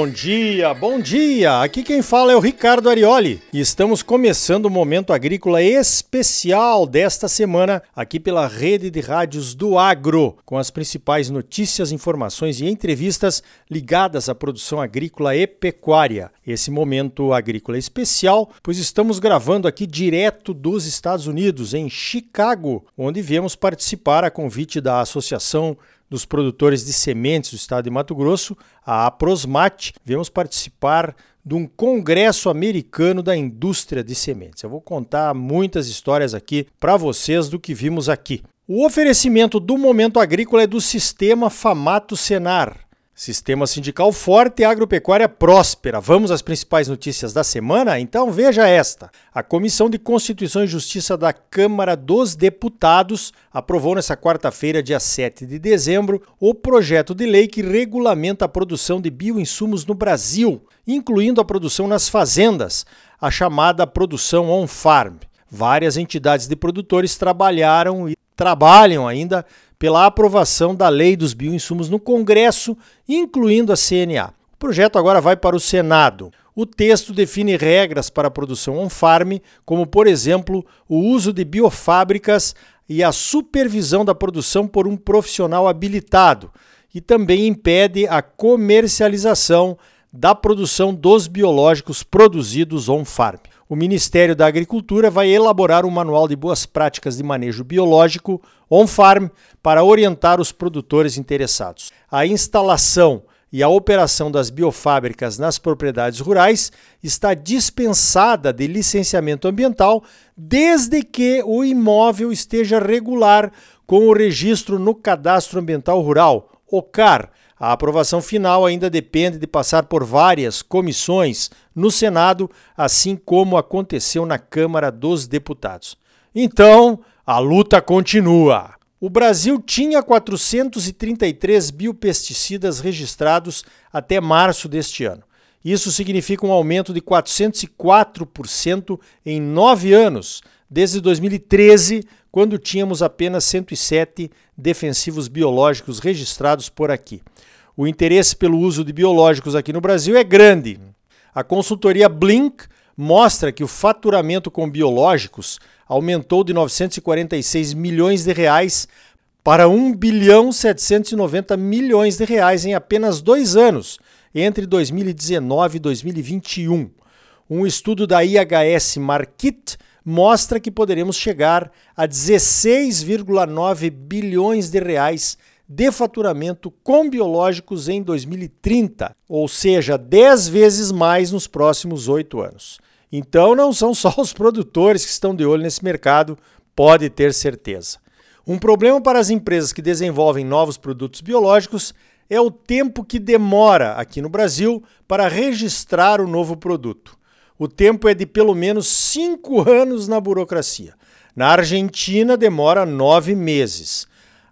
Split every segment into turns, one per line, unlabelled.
bom dia, bom dia! Aqui quem fala é o Ricardo Arioli e estamos começando o Momento Agrícola especial desta semana aqui pela rede de rádios do Agro, com as principais notícias, informações e entrevistas ligadas à produção agrícola e pecuária. Esse Momento Agrícola especial, pois estamos gravando aqui direto dos Estados Unidos, em Chicago, onde viemos participar a convite da Associação dos produtores de sementes do estado de Mato Grosso, a Aprosmate, viemos participar de um congresso americano da indústria de sementes. Eu vou contar muitas histórias aqui para vocês do que vimos aqui. O oferecimento do Momento Agrícola é do Sistema Famato Senar Sistema sindical forte e agropecuária próspera. Vamos às principais notícias da semana? Então veja esta. A Comissão de Constituição e Justiça da Câmara dos Deputados aprovou nesta quarta-feira, dia 7 de dezembro, o projeto de lei que regulamenta a produção de bioinsumos no Brasil, incluindo a produção nas fazendas, a chamada produção on-farm. Várias entidades de produtores trabalharam e trabalham ainda pela aprovação da Lei dos Bioinsumos no Congresso, incluindo a CNA. O projeto agora vai para o Senado. O texto define regras para a produção on-farm, como, por exemplo, o uso de biofábricas e a supervisão da produção por um profissional habilitado, e também impede a comercialização da produção dos biológicos produzidos on-farm o Ministério da Agricultura vai elaborar um manual de boas práticas de manejo biológico on-farm para orientar os produtores interessados. A instalação e a operação das biofábricas nas propriedades rurais está dispensada de licenciamento ambiental desde que o imóvel esteja regular com o registro no Cadastro Ambiental Rural, OCAR, a aprovação final ainda depende de passar por várias comissões no Senado, assim como aconteceu na Câmara dos Deputados. Então, a luta continua. O Brasil tinha 433 biopesticidas registrados até março deste ano. Isso significa um aumento de 404% em nove anos, desde 2013, quando tínhamos apenas 107 defensivos biológicos registrados por aqui. O interesse pelo uso de biológicos aqui no Brasil é grande. A consultoria Blink mostra que o faturamento com biológicos aumentou de 946 milhões de reais para 1 bilhão 790 milhões de reais em apenas dois anos, entre 2019 e 2021. Um estudo da IHS Markit mostra que poderemos chegar a 16,9 bilhões de reais de faturamento com biológicos em 2030, ou seja, 10 vezes mais nos próximos oito anos. Então não são só os produtores que estão de olho nesse mercado, pode ter certeza. Um problema para as empresas que desenvolvem novos produtos biológicos é o tempo que demora aqui no Brasil para registrar o novo produto. O tempo é de pelo menos cinco anos na burocracia. Na Argentina, demora nove meses.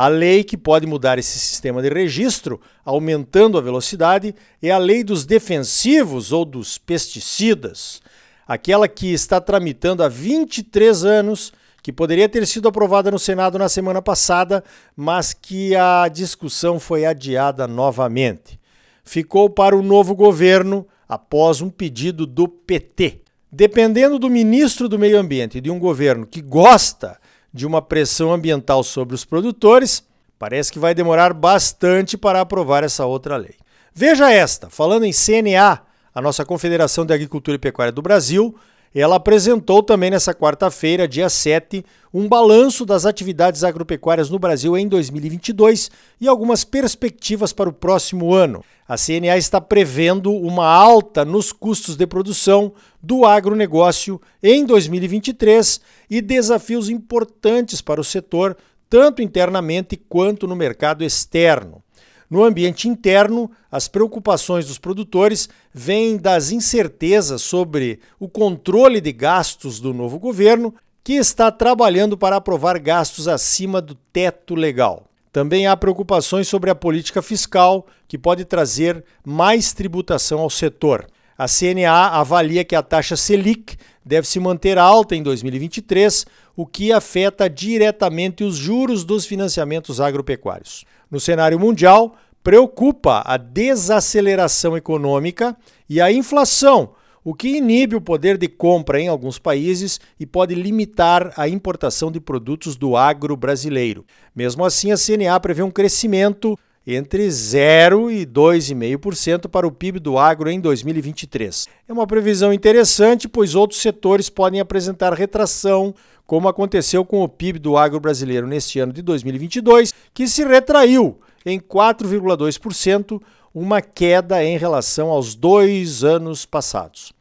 A lei que pode mudar esse sistema de registro, aumentando a velocidade, é a lei dos defensivos ou dos pesticidas, aquela que está tramitando há 23 anos, que poderia ter sido aprovada no Senado na semana passada, mas que a discussão foi adiada novamente. Ficou para o novo governo após um pedido do PT. Dependendo do ministro do Meio Ambiente e de um governo que gosta de uma pressão ambiental sobre os produtores, parece que vai demorar bastante para aprovar essa outra lei. Veja esta, falando em CNA, a nossa Confederação de Agricultura e Pecuária do Brasil, ela apresentou também nessa quarta-feira, dia 7, um balanço das atividades agropecuárias no Brasil em 2022 e algumas perspectivas para o próximo ano. A CNA está prevendo uma alta nos custos de produção do agronegócio em 2023 e desafios importantes para o setor, tanto internamente quanto no mercado externo. No ambiente interno, as preocupações dos produtores vêm das incertezas sobre o controle de gastos do novo governo, que está trabalhando para aprovar gastos acima do teto legal. Também há preocupações sobre a política fiscal, que pode trazer mais tributação ao setor. A CNA avalia que a taxa Selic deve se manter alta em 2023, o que afeta diretamente os juros dos financiamentos agropecuários. No cenário mundial, preocupa a desaceleração econômica e a inflação, o que inibe o poder de compra em alguns países e pode limitar a importação de produtos do agro brasileiro. Mesmo assim, a CNA prevê um crescimento entre 0 e 2,5% para o PIB do agro em 2023. É uma previsão interessante, pois outros setores podem apresentar retração, como aconteceu com o PIB do agro brasileiro neste ano de 2022, que se retraiu em 4,2%, uma queda em relação aos dois anos passados.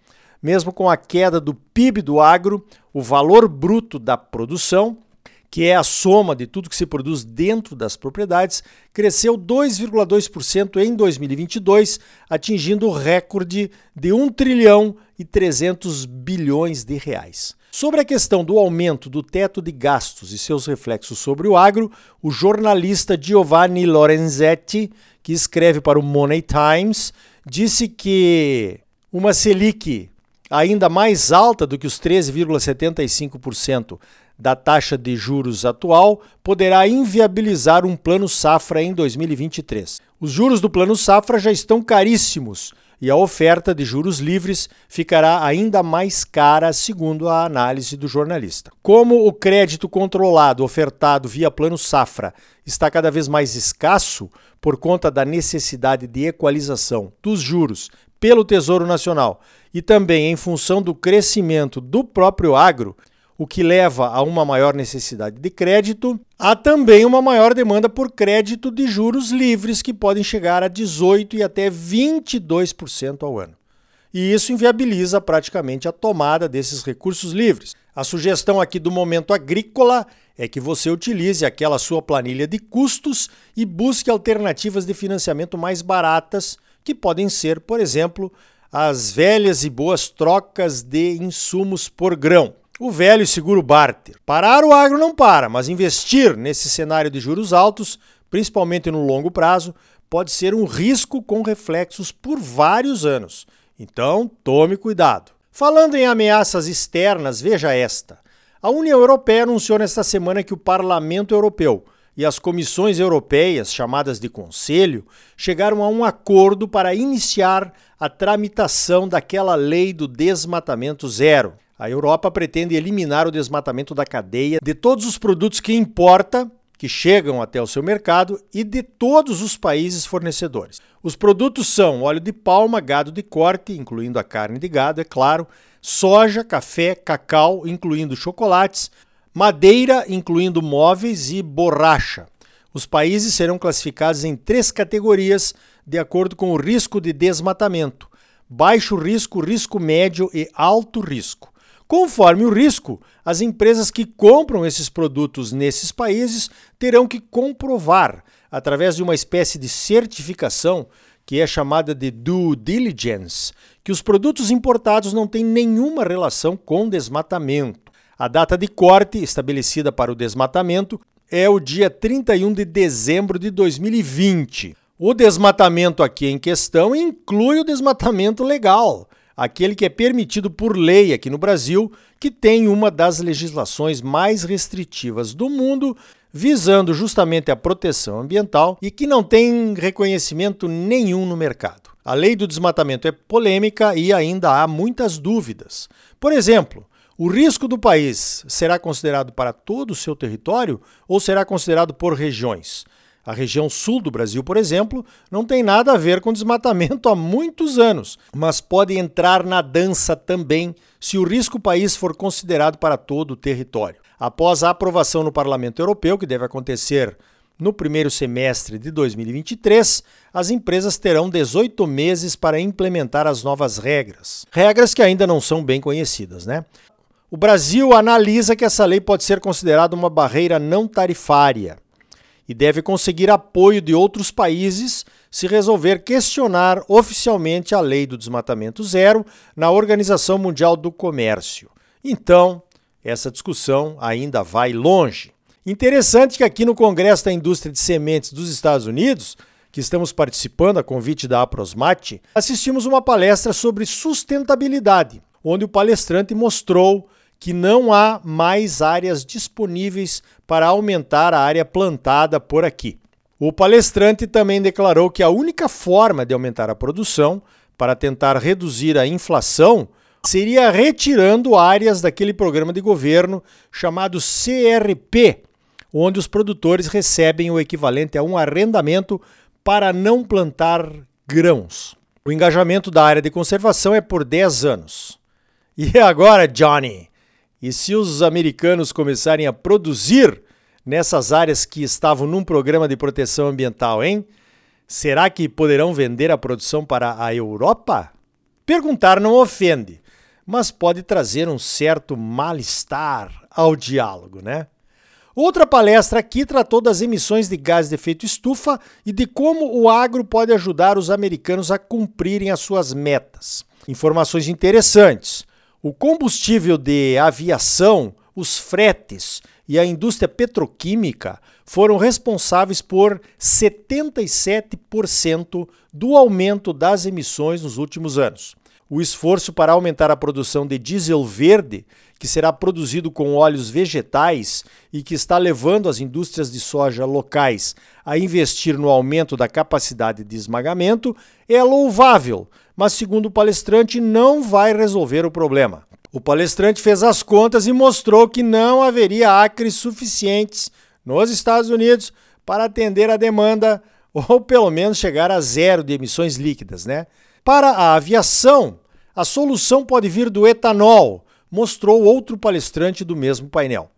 Mesmo com a queda do PIB do agro, o valor bruto da produção, que é a soma de tudo que se produz dentro das propriedades, cresceu 2,2% em 2022, atingindo o recorde de 1 trilhão e 300 bilhões de reais. Sobre a questão do aumento do teto de gastos e seus reflexos sobre o agro, o jornalista Giovanni Lorenzetti, que escreve para o Money Times, disse que uma Selic ainda mais alta do que os 13,75% da taxa de juros atual poderá inviabilizar um plano safra em 2023. Os juros do plano safra já estão caríssimos e a oferta de juros livres ficará ainda mais cara, segundo a análise do jornalista. Como o crédito controlado ofertado via Plano Safra está cada vez mais escasso por conta da necessidade de equalização dos juros pelo Tesouro Nacional e também em função do crescimento do próprio agro, o que leva a uma maior necessidade de crédito, há também uma maior demanda por crédito de juros livres, que podem chegar a 18% e até 22% ao ano. E isso inviabiliza praticamente a tomada desses recursos livres. A sugestão aqui do momento agrícola é que você utilize aquela sua planilha de custos e busque alternativas de financiamento mais baratas, que podem ser, por exemplo, as velhas e boas trocas de insumos por grão. O velho seguro barter. Parar o agro não para, mas investir nesse cenário de juros altos, principalmente no longo prazo, pode ser um risco com reflexos por vários anos. Então, tome cuidado. Falando em ameaças externas, veja esta. A União Europeia anunciou nesta semana que o Parlamento Europeu e as comissões europeias, chamadas de Conselho, chegaram a um acordo para iniciar a tramitação daquela lei do desmatamento zero. A Europa pretende eliminar o desmatamento da cadeia de todos os produtos que importa, que chegam até o seu mercado, e de todos os países fornecedores. Os produtos são óleo de palma, gado de corte, incluindo a carne de gado, é claro, soja, café, cacau, incluindo chocolates, madeira, incluindo móveis e borracha. Os países serão classificados em três categorias de acordo com o risco de desmatamento: baixo risco, risco médio e alto risco. Conforme o risco, as empresas que compram esses produtos nesses países terão que comprovar, através de uma espécie de certificação, que é chamada de due diligence, que os produtos importados não têm nenhuma relação com desmatamento. A data de corte estabelecida para o desmatamento é o dia 31 de dezembro de 2020. O desmatamento aqui em questão inclui o desmatamento legal, aquele que é permitido por lei aqui no Brasil, que tem uma das legislações mais restritivas do mundo, visando justamente a proteção ambiental e que não tem reconhecimento nenhum no mercado. A lei do desmatamento é polêmica e ainda há muitas dúvidas. Por exemplo, o risco do país será considerado para todo o seu território ou será considerado por regiões? A região sul do Brasil, por exemplo, não tem nada a ver com desmatamento há muitos anos, mas pode entrar na dança também se o risco país for considerado para todo o território. Após a aprovação no Parlamento Europeu, que deve acontecer no primeiro semestre de 2023, as empresas terão 18 meses para implementar as novas regras. Regras que ainda não são bem conhecidas, né? O Brasil analisa que essa lei pode ser considerada uma barreira não tarifária e deve conseguir apoio de outros países se resolver questionar oficialmente a lei do desmatamento zero na Organização Mundial do Comércio. Então, essa discussão ainda vai longe. Interessante que aqui no Congresso da Indústria de Sementes dos Estados Unidos, que estamos participando a convite da Aprosmate, assistimos uma palestra sobre sustentabilidade, onde o palestrante mostrou que não há mais áreas disponíveis para aumentar a área plantada por aqui. O palestrante também declarou que a única forma de aumentar a produção para tentar reduzir a inflação seria retirando áreas daquele programa de governo chamado CRP, onde os produtores recebem o equivalente a um arrendamento para não plantar grãos. O engajamento da área de conservação é por 10 anos. E agora, Johnny? E se os americanos começarem a produzir nessas áreas que estavam num programa de proteção ambiental, hein? Será que poderão vender a produção para a Europa? Perguntar não ofende, mas pode trazer um certo mal-estar ao diálogo, né? Outra palestra aqui tratou das emissões de gás de efeito estufa e de como o agro pode ajudar os americanos a cumprirem as suas metas. Informações interessantes. O combustível de aviação, os fretes e a indústria petroquímica foram responsáveis por 77% do aumento das emissões nos últimos anos. O esforço para aumentar a produção de diesel verde, que será produzido com óleos vegetais e que está levando as indústrias de soja locais a investir no aumento da capacidade de esmagamento, é louvável, mas, segundo o palestrante, não vai resolver o problema. O palestrante fez as contas e mostrou que não haveria acres suficientes nos Estados Unidos para atender a demanda ou pelo menos chegar a zero de emissões líquidas, né? Para a aviação, a solução pode vir do etanol, mostrou outro palestrante do mesmo painel.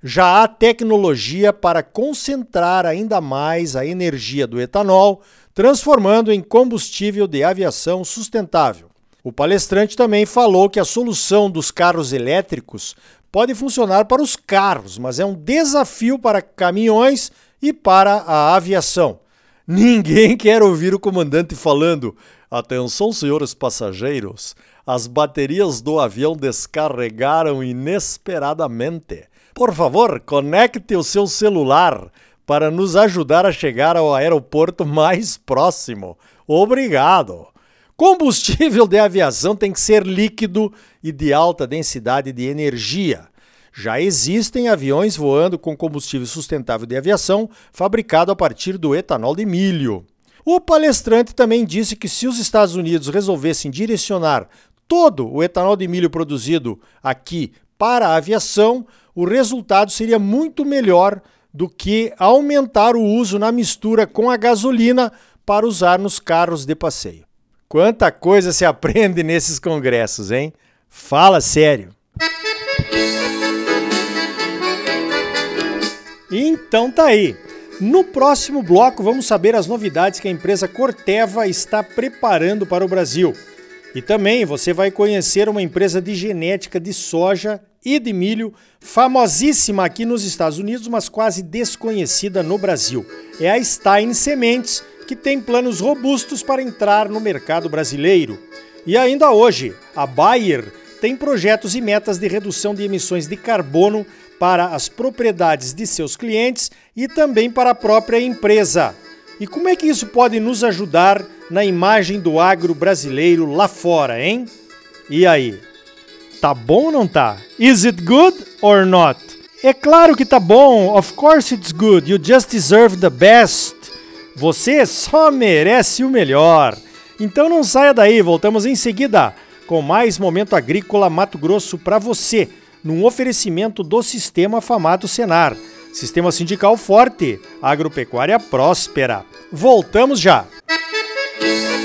Já há tecnologia para concentrar ainda mais a energia do etanol, transformando em combustível de aviação sustentável. O palestrante também falou que a solução dos carros elétricos pode funcionar para os carros, mas é um desafio para caminhões e para a aviação. Ninguém quer ouvir o comandante falando: Atenção, senhores passageiros, as baterias do avião descarregaram inesperadamente. Por favor, conecte o seu celular para nos ajudar a chegar ao aeroporto mais próximo. Obrigado. Combustível de aviação tem que ser líquido e de alta densidade de energia. Já existem aviões voando com combustível sustentável de aviação fabricado a partir do etanol de milho. O palestrante também disse que se os Estados Unidos resolvessem direcionar todo o etanol de milho produzido aqui para a aviação, o resultado seria muito melhor do que aumentar o uso na mistura com a gasolina para usar nos carros de passeio. Quanta coisa se aprende nesses congressos, hein? Fala sério. Então tá aí. No próximo bloco vamos saber as novidades que a empresa Corteva está preparando para o Brasil. E também você vai conhecer uma empresa de genética de soja e de milho famosíssima aqui nos Estados Unidos, mas quase desconhecida no Brasil. É a Stein Sementes que tem planos robustos para entrar no mercado brasileiro. E ainda hoje, a Bayer tem projetos e metas de redução de emissões de carbono para as propriedades de seus clientes e também para a própria empresa. E como é que isso pode nos ajudar na imagem do agro brasileiro lá fora, hein? E aí? Tá bom ou não tá? Is it good or not? É claro que tá bom. Of course it's good. You just deserve the best. Você só merece o melhor. Então não saia daí, voltamos em seguida com mais momento agrícola Mato Grosso para você, num oferecimento do Sistema Famato Senar. Sistema sindical forte, agropecuária próspera. Voltamos já. Música